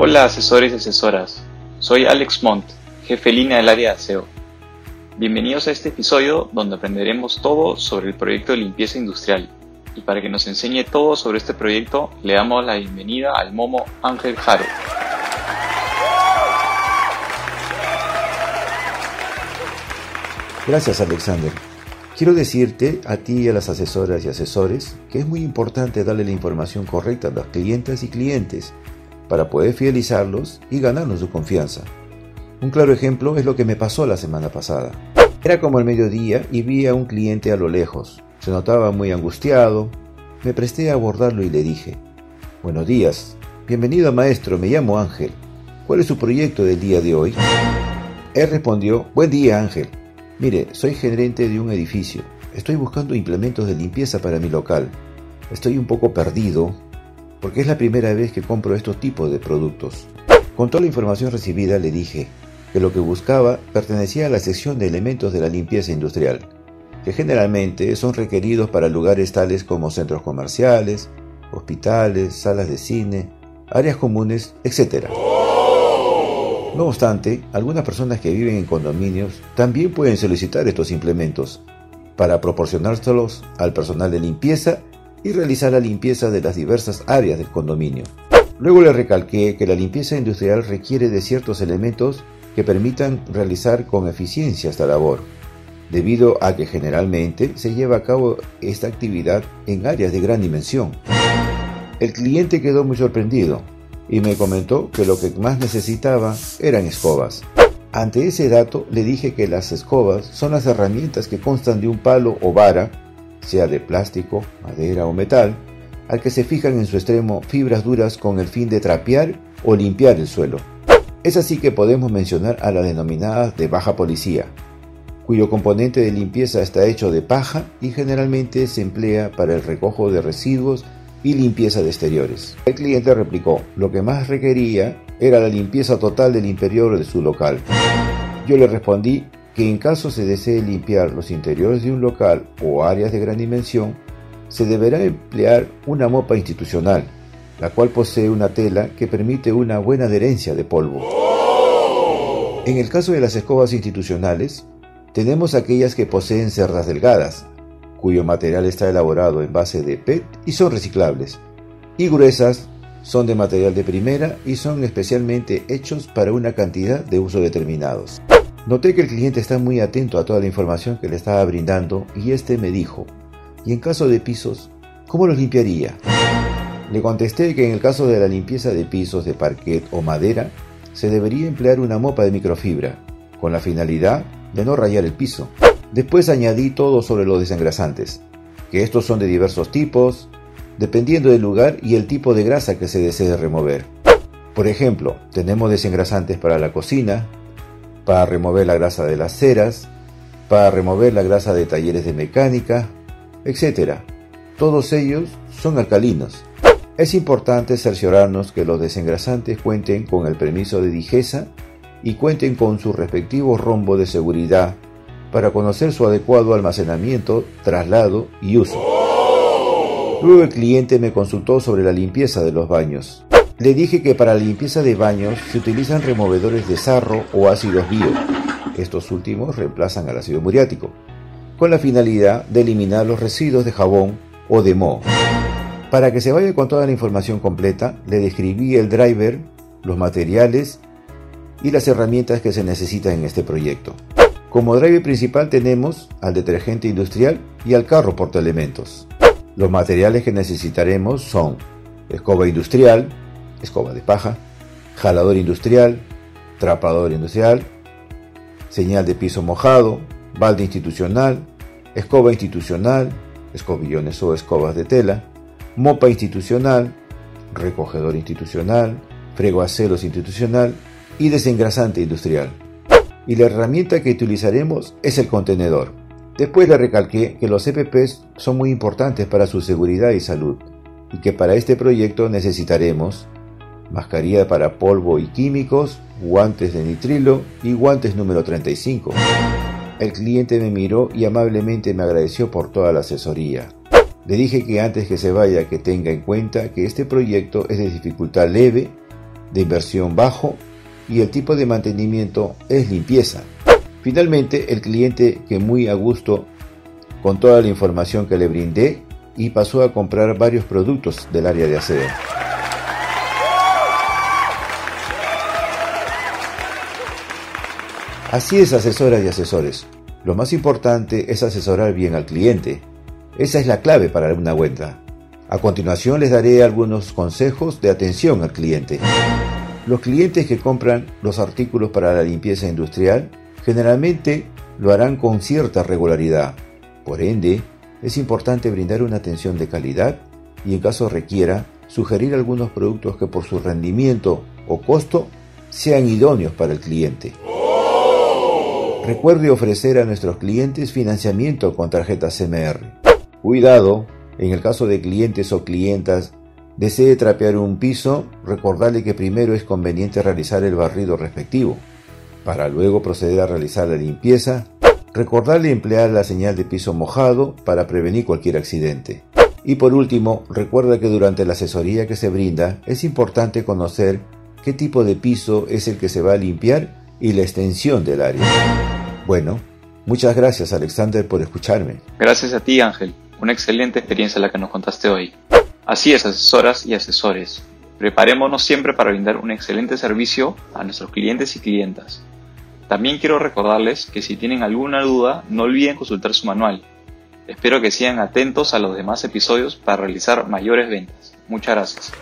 Hola asesores y asesoras, soy Alex Montt, jefe línea del área de aseo. Bienvenidos a este episodio donde aprenderemos todo sobre el proyecto de limpieza industrial. Y para que nos enseñe todo sobre este proyecto, le damos la bienvenida al Momo Ángel Jaro. Gracias Alexander. Quiero decirte a ti y a las asesoras y asesores que es muy importante darle la información correcta a los clientes y clientes para poder fidelizarlos y ganarnos su confianza. Un claro ejemplo es lo que me pasó la semana pasada. Era como el mediodía y vi a un cliente a lo lejos. Se notaba muy angustiado. Me presté a abordarlo y le dije, Buenos días, bienvenido maestro, me llamo Ángel. ¿Cuál es su proyecto del día de hoy? Él respondió, Buen día Ángel. Mire, soy gerente de un edificio. Estoy buscando implementos de limpieza para mi local. Estoy un poco perdido porque es la primera vez que compro estos tipos de productos. Con toda la información recibida le dije que lo que buscaba pertenecía a la sección de elementos de la limpieza industrial, que generalmente son requeridos para lugares tales como centros comerciales, hospitales, salas de cine, áreas comunes, etc. No obstante, algunas personas que viven en condominios también pueden solicitar estos implementos para proporcionárselos al personal de limpieza y realizar la limpieza de las diversas áreas del condominio. Luego le recalqué que la limpieza industrial requiere de ciertos elementos que permitan realizar con eficiencia esta labor, debido a que generalmente se lleva a cabo esta actividad en áreas de gran dimensión. El cliente quedó muy sorprendido, y me comentó que lo que más necesitaba eran escobas. Ante ese dato le dije que las escobas son las herramientas que constan de un palo o vara, sea de plástico, madera o metal, al que se fijan en su extremo fibras duras con el fin de trapear o limpiar el suelo. Es así que podemos mencionar a las denominadas de baja policía, cuyo componente de limpieza está hecho de paja y generalmente se emplea para el recojo de residuos y limpieza de exteriores. El cliente replicó, lo que más requería era la limpieza total del interior de su local. Yo le respondí que en caso se desee limpiar los interiores de un local o áreas de gran dimensión, se deberá emplear una mopa institucional, la cual posee una tela que permite una buena adherencia de polvo. En el caso de las escobas institucionales, tenemos aquellas que poseen cerdas delgadas, cuyo material está elaborado en base de PET y son reciclables, y gruesas son de material de primera y son especialmente hechos para una cantidad de uso determinados. Noté que el cliente está muy atento a toda la información que le estaba brindando y este me dijo, ¿y en caso de pisos, cómo los limpiaría? Le contesté que en el caso de la limpieza de pisos de parquet o madera, se debería emplear una mopa de microfibra, con la finalidad de no rayar el piso. Después añadí todo sobre los desengrasantes, que estos son de diversos tipos, dependiendo del lugar y el tipo de grasa que se desee remover. Por ejemplo, tenemos desengrasantes para la cocina, para remover la grasa de las ceras, para remover la grasa de talleres de mecánica, etc. Todos ellos son alcalinos. Es importante cerciorarnos que los desengrasantes cuenten con el permiso de Digesa y cuenten con su respectivo rombo de seguridad para conocer su adecuado almacenamiento, traslado y uso. Luego el cliente me consultó sobre la limpieza de los baños. Le dije que para la limpieza de baños se utilizan removedores de sarro o ácidos bio. Estos últimos reemplazan al ácido muriático, con la finalidad de eliminar los residuos de jabón o de moho. Para que se vaya con toda la información completa, le describí el driver, los materiales y las herramientas que se necesitan en este proyecto. Como driver principal tenemos al detergente industrial y al carro portaelementos. Los materiales que necesitaremos son escoba industrial, escoba de paja, jalador industrial, trapador industrial, señal de piso mojado, balde institucional, escoba institucional, escobillones o escobas de tela, mopa institucional, recogedor institucional, fregoaceros institucional y desengrasante industrial y la herramienta que utilizaremos es el contenedor. Después le recalqué que los EPPs son muy importantes para su seguridad y salud y que para este proyecto necesitaremos mascarilla para polvo y químicos, guantes de nitrilo y guantes número 35. El cliente me miró y amablemente me agradeció por toda la asesoría. Le dije que antes que se vaya que tenga en cuenta que este proyecto es de dificultad leve de inversión bajo y el tipo de mantenimiento es limpieza. Finalmente, el cliente que muy a gusto con toda la información que le brindé y pasó a comprar varios productos del área de aseo. Así es, asesoras y asesores. Lo más importante es asesorar bien al cliente. Esa es la clave para una venta. A continuación les daré algunos consejos de atención al cliente. Los clientes que compran los artículos para la limpieza industrial generalmente lo harán con cierta regularidad. Por ende, es importante brindar una atención de calidad y en caso requiera, sugerir algunos productos que por su rendimiento o costo sean idóneos para el cliente. Recuerde ofrecer a nuestros clientes financiamiento con tarjeta CMR. Cuidado, en el caso de clientes o clientas desee trapear un piso, recordarle que primero es conveniente realizar el barrido respectivo, para luego proceder a realizar la limpieza, recordarle emplear la señal de piso mojado para prevenir cualquier accidente. Y por último, recuerda que durante la asesoría que se brinda es importante conocer qué tipo de piso es el que se va a limpiar y la extensión del área. Bueno, muchas gracias Alexander por escucharme. Gracias a ti Ángel, una excelente experiencia la que nos contaste hoy. Así es, asesoras y asesores. Preparémonos siempre para brindar un excelente servicio a nuestros clientes y clientas. También quiero recordarles que si tienen alguna duda, no olviden consultar su manual. Espero que sigan atentos a los demás episodios para realizar mayores ventas. Muchas gracias.